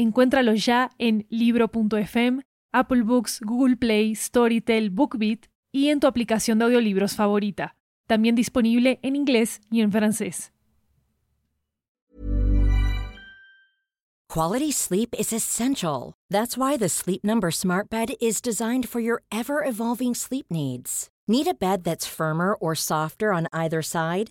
Encuéntralo ya en libro.fm, Apple Books, Google Play, Storytel, BookBeat y en tu aplicación de audiolibros favorita. También disponible en inglés y en francés. Quality sleep is essential. That's why the Sleep Number Smart Bed is designed for your ever evolving sleep needs. Need a bed that's firmer or softer on either side?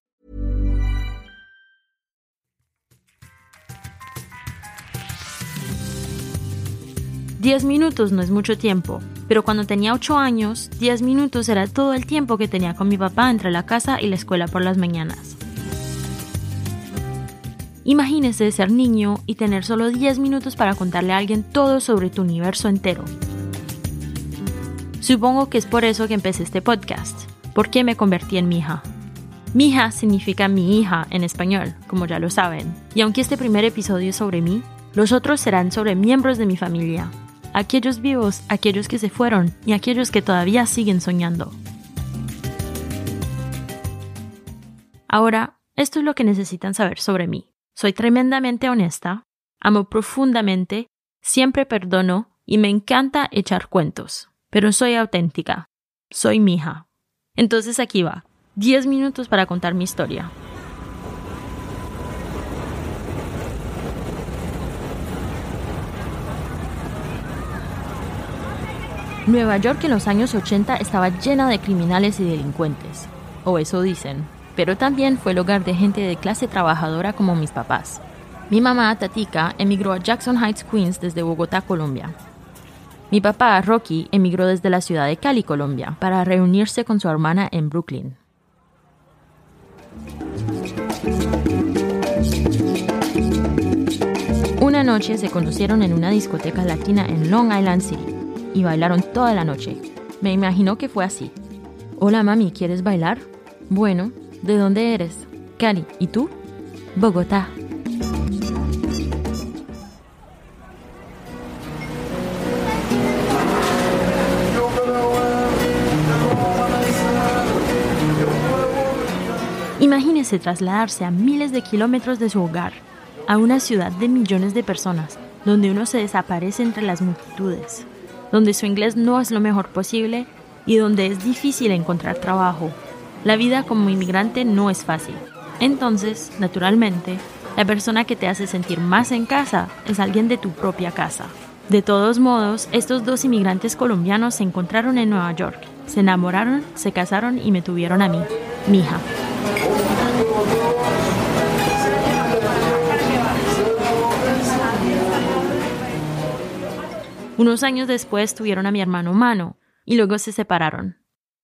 Diez minutos no es mucho tiempo, pero cuando tenía 8 años, 10 minutos era todo el tiempo que tenía con mi papá entre la casa y la escuela por las mañanas. Imagínese ser niño y tener solo 10 minutos para contarle a alguien todo sobre tu universo entero. Supongo que es por eso que empecé este podcast, porque me convertí en mi hija. Mija significa mi hija en español, como ya lo saben, y aunque este primer episodio es sobre mí, los otros serán sobre miembros de mi familia, aquellos vivos, aquellos que se fueron y aquellos que todavía siguen soñando. Ahora, esto es lo que necesitan saber sobre mí. Soy tremendamente honesta, amo profundamente, siempre perdono y me encanta echar cuentos. Pero soy auténtica. Soy mi hija. Entonces aquí va. 10 minutos para contar mi historia. Nueva York en los años 80 estaba llena de criminales y delincuentes, o eso dicen, pero también fue el hogar de gente de clase trabajadora como mis papás. Mi mamá, Tatika, emigró a Jackson Heights, Queens desde Bogotá, Colombia. Mi papá, Rocky, emigró desde la ciudad de Cali, Colombia, para reunirse con su hermana en Brooklyn. Una noche se conocieron en una discoteca latina en Long Island City y bailaron toda la noche. Me imagino que fue así. Hola mami, ¿quieres bailar? Bueno, ¿de dónde eres? Cali. ¿Y tú? Bogotá. Imagínese trasladarse a miles de kilómetros de su hogar, a una ciudad de millones de personas, donde uno se desaparece entre las multitudes, donde su inglés no es lo mejor posible y donde es difícil encontrar trabajo. La vida como inmigrante no es fácil. Entonces, naturalmente, la persona que te hace sentir más en casa es alguien de tu propia casa. De todos modos, estos dos inmigrantes colombianos se encontraron en Nueva York, se enamoraron, se casaron y me tuvieron a mí, mi hija. Unos años después tuvieron a mi hermano Mano y luego se separaron.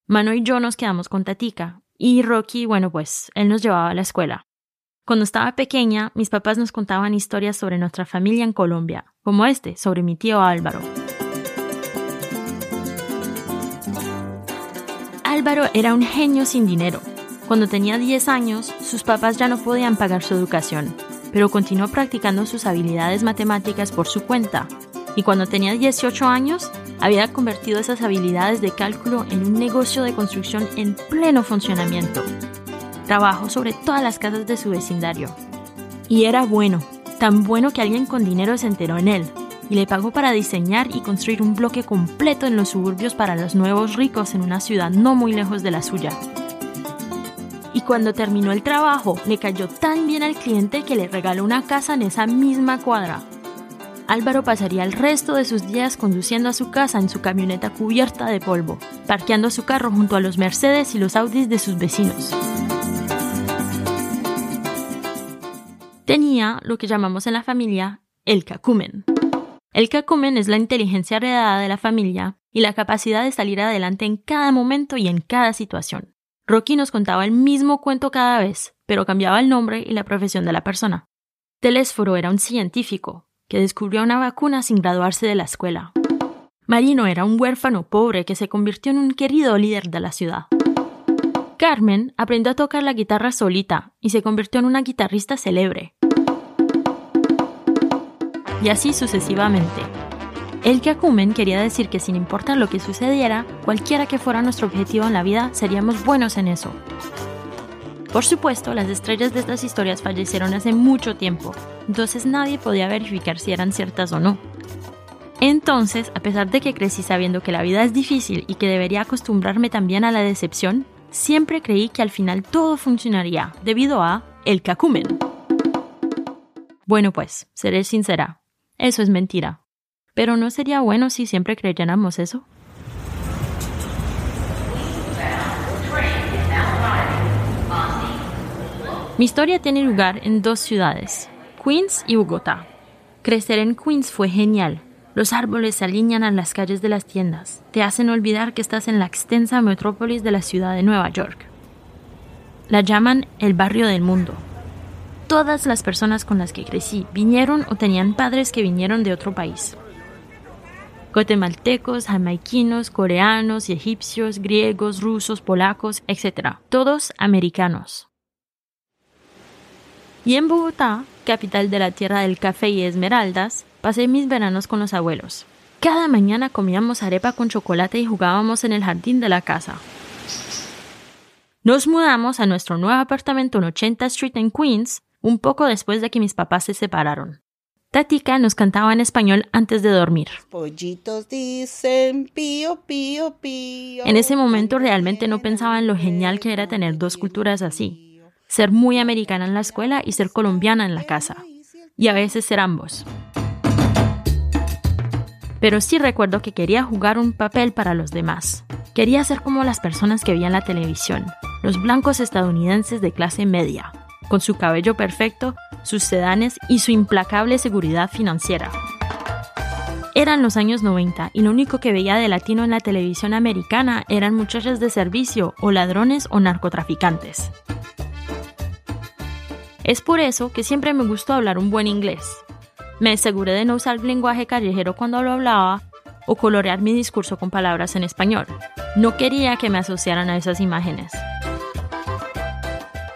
Mano y yo nos quedamos con Tatica y Rocky, bueno, pues él nos llevaba a la escuela. Cuando estaba pequeña, mis papás nos contaban historias sobre nuestra familia en Colombia, como este, sobre mi tío Álvaro. Álvaro era un genio sin dinero. Cuando tenía 10 años, sus papás ya no podían pagar su educación, pero continuó practicando sus habilidades matemáticas por su cuenta y cuando tenía 18 años había convertido esas habilidades de cálculo en un negocio de construcción en pleno funcionamiento. Trabajó sobre todas las casas de su vecindario. Y era bueno, tan bueno que alguien con dinero se enteró en él y le pagó para diseñar y construir un bloque completo en los suburbios para los nuevos ricos en una ciudad no muy lejos de la suya. Y cuando terminó el trabajo, le cayó tan bien al cliente que le regaló una casa en esa misma cuadra, Álvaro pasaría el resto de sus días conduciendo a su casa en su camioneta cubierta de polvo, parqueando su carro junto a los Mercedes y los Audis de sus vecinos. Tenía lo que llamamos en la familia el cacumen. El cacumen es la inteligencia heredada de la familia y la capacidad de salir adelante en cada momento y en cada situación. Rocky nos contaba el mismo cuento cada vez, pero cambiaba el nombre y la profesión de la persona. Telésforo era un científico, que descubrió una vacuna sin graduarse de la escuela. Marino era un huérfano pobre que se convirtió en un querido líder de la ciudad. Carmen aprendió a tocar la guitarra solita y se convirtió en una guitarrista célebre. Y así sucesivamente. El Kyakumen quería decir que sin importar lo que sucediera, cualquiera que fuera nuestro objetivo en la vida, seríamos buenos en eso. Por supuesto, las estrellas de estas historias fallecieron hace mucho tiempo, entonces nadie podía verificar si eran ciertas o no. Entonces, a pesar de que crecí sabiendo que la vida es difícil y que debería acostumbrarme también a la decepción, siempre creí que al final todo funcionaría debido a el cacumen. Bueno, pues, seré sincera, eso es mentira. Pero ¿no sería bueno si siempre creyéramos eso? Mi historia tiene lugar en dos ciudades, Queens y Bogotá. Crecer en Queens fue genial. Los árboles se alinean a las calles de las tiendas, te hacen olvidar que estás en la extensa metrópolis de la ciudad de Nueva York. La llaman el barrio del mundo. Todas las personas con las que crecí vinieron o tenían padres que vinieron de otro país. Guatemaltecos, jamaiquinos, coreanos y egipcios, griegos, rusos, polacos, etc. Todos americanos. Y en Bogotá, capital de la tierra del café y esmeraldas, pasé mis veranos con los abuelos. Cada mañana comíamos arepa con chocolate y jugábamos en el jardín de la casa. Nos mudamos a nuestro nuevo apartamento en 80 Street en Queens un poco después de que mis papás se separaron. Tatica nos cantaba en español antes de dormir. Pollitos dicen pío, pío, pío. En ese momento realmente no pensaba en lo genial que era tener dos culturas así ser muy americana en la escuela y ser colombiana en la casa. Y a veces ser ambos. Pero sí recuerdo que quería jugar un papel para los demás. Quería ser como las personas que veían la televisión, los blancos estadounidenses de clase media, con su cabello perfecto, sus sedanes y su implacable seguridad financiera. Eran los años 90 y lo único que veía de latino en la televisión americana eran muchachas de servicio o ladrones o narcotraficantes. Es por eso que siempre me gustó hablar un buen inglés. Me aseguré de no usar lenguaje callejero cuando lo hablaba o colorear mi discurso con palabras en español. No quería que me asociaran a esas imágenes.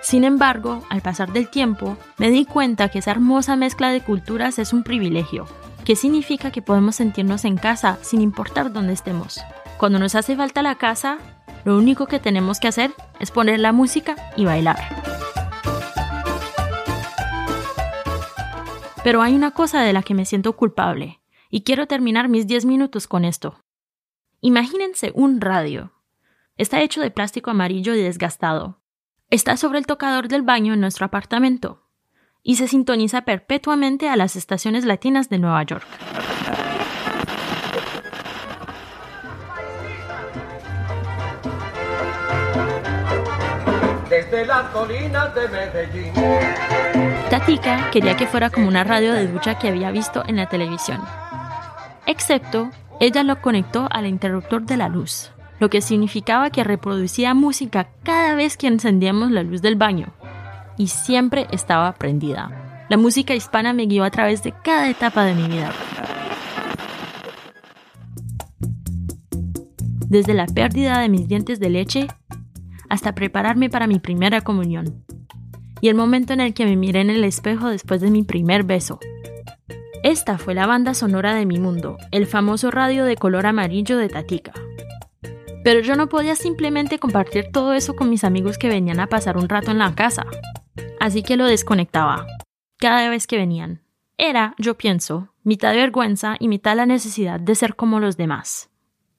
Sin embargo, al pasar del tiempo, me di cuenta que esa hermosa mezcla de culturas es un privilegio, que significa que podemos sentirnos en casa sin importar dónde estemos. Cuando nos hace falta la casa, lo único que tenemos que hacer es poner la música y bailar. Pero hay una cosa de la que me siento culpable, y quiero terminar mis 10 minutos con esto. Imagínense un radio. Está hecho de plástico amarillo y desgastado. Está sobre el tocador del baño en nuestro apartamento y se sintoniza perpetuamente a las estaciones latinas de Nueva York. Desde las colinas de Medellín. Tatica quería que fuera como una radio de ducha que había visto en la televisión. Excepto, ella lo conectó al interruptor de la luz, lo que significaba que reproducía música cada vez que encendíamos la luz del baño. Y siempre estaba prendida. La música hispana me guió a través de cada etapa de mi vida. Desde la pérdida de mis dientes de leche hasta prepararme para mi primera comunión y el momento en el que me miré en el espejo después de mi primer beso. Esta fue la banda sonora de mi mundo, el famoso radio de color amarillo de Tatica. Pero yo no podía simplemente compartir todo eso con mis amigos que venían a pasar un rato en la casa. Así que lo desconectaba, cada vez que venían. Era, yo pienso, mitad vergüenza y mitad la necesidad de ser como los demás.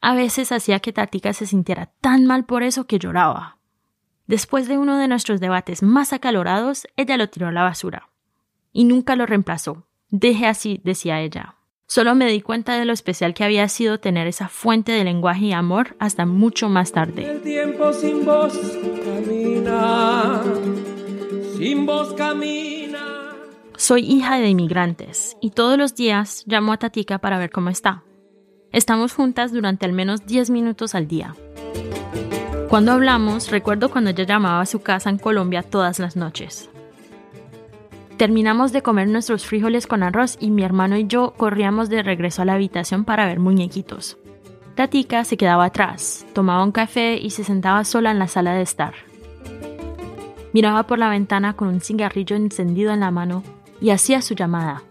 A veces hacía que Tatica se sintiera tan mal por eso que lloraba. Después de uno de nuestros debates más acalorados, ella lo tiró a la basura. Y nunca lo reemplazó. Deje así, decía ella. Solo me di cuenta de lo especial que había sido tener esa fuente de lenguaje y amor hasta mucho más tarde. El tiempo sin voz camina, sin voz camina. Soy hija de inmigrantes y todos los días llamo a Tatica para ver cómo está. Estamos juntas durante al menos 10 minutos al día. Cuando hablamos, recuerdo cuando ella llamaba a su casa en Colombia todas las noches. Terminamos de comer nuestros frijoles con arroz y mi hermano y yo corríamos de regreso a la habitación para ver muñequitos. Tatica se quedaba atrás, tomaba un café y se sentaba sola en la sala de estar. Miraba por la ventana con un cigarrillo encendido en la mano y hacía su llamada.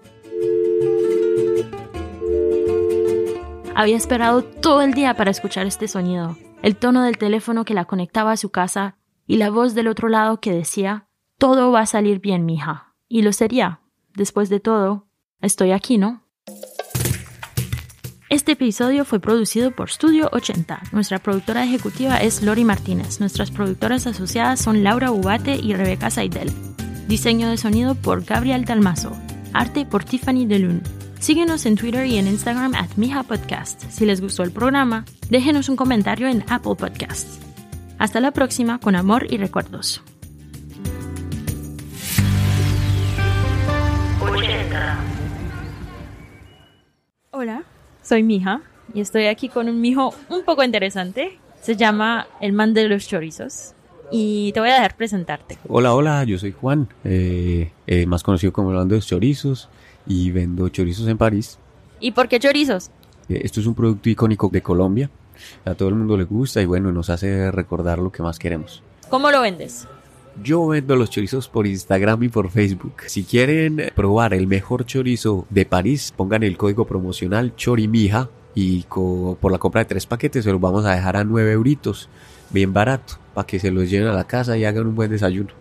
Había esperado todo el día para escuchar este sonido, el tono del teléfono que la conectaba a su casa y la voz del otro lado que decía, todo va a salir bien, mija. Y lo sería. Después de todo, estoy aquí, ¿no? Este episodio fue producido por Studio 80. Nuestra productora ejecutiva es Lori Martínez. Nuestras productoras asociadas son Laura Ubate y Rebeca Seidel. Diseño de sonido por Gabriel Dalmazo. Arte por Tiffany DeLune. Síguenos en Twitter y en Instagram at Mija Podcast. Si les gustó el programa, déjenos un comentario en Apple Podcasts. Hasta la próxima con amor y recuerdos. Hola, soy Mija y estoy aquí con un mijo un poco interesante. Se llama el man de los chorizos y te voy a dejar presentarte. Hola, hola, yo soy Juan, eh, eh, más conocido como el man de chorizos y vendo chorizos en París. ¿Y por qué chorizos? Eh, Esto es un producto icónico de Colombia. A todo el mundo le gusta y bueno, nos hace recordar lo que más queremos. ¿Cómo lo vendes? Yo vendo los chorizos por Instagram y por Facebook. Si quieren probar el mejor chorizo de París, pongan el código promocional Chorimija y por la compra de tres paquetes se los vamos a dejar a 9 euritos, bien barato, para que se los lleven a la casa y hagan un buen desayuno.